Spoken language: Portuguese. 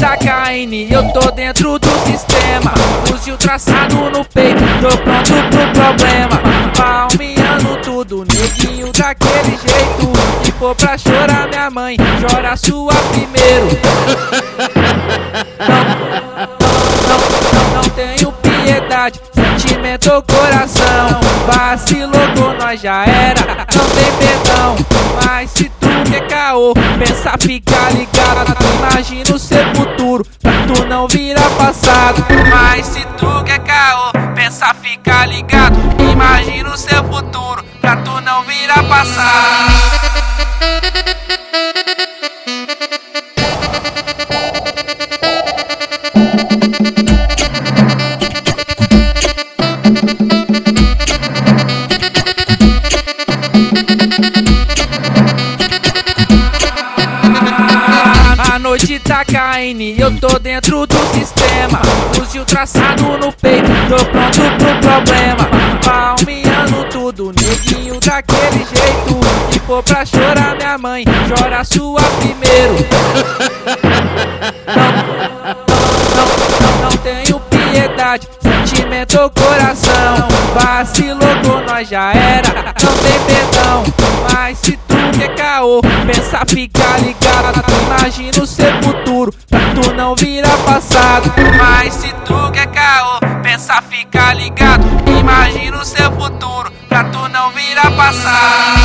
tá caindo e eu tô dentro do sistema. Fuzil traçado no peito, tô pronto pro problema. Palmeando tudo, neguinho daquele jeito. Se for pra chorar, minha mãe, chora sua primeiro. Não, não, não, não tenho piedade, sentimento ou coração. Vacilou com nós já era, não tem perdão. Mas se tu quer caô, pensa ficar ligado. Imagina o seu futuro, pra tu não virar passado. Mas se tu quer caô, pensa ficar ligado. Imagina o seu futuro, pra tu não virar passado. Noite tá caindo e eu tô dentro do sistema. Fuzil traçado no peito, tô pronto pro problema. Palmeando tudo, neguinho daquele jeito. Se for pra chorar, minha mãe, chora sua primeiro. ou coração. Vacilou com nós já era, não tem perdão. Mas se tu quer caô, pensa ficar ligado. Imagina o seu futuro, pra tu não virar passado. Mas se tu quer caô, pensa ficar ligado. Imagina o seu futuro, pra tu não virar passado.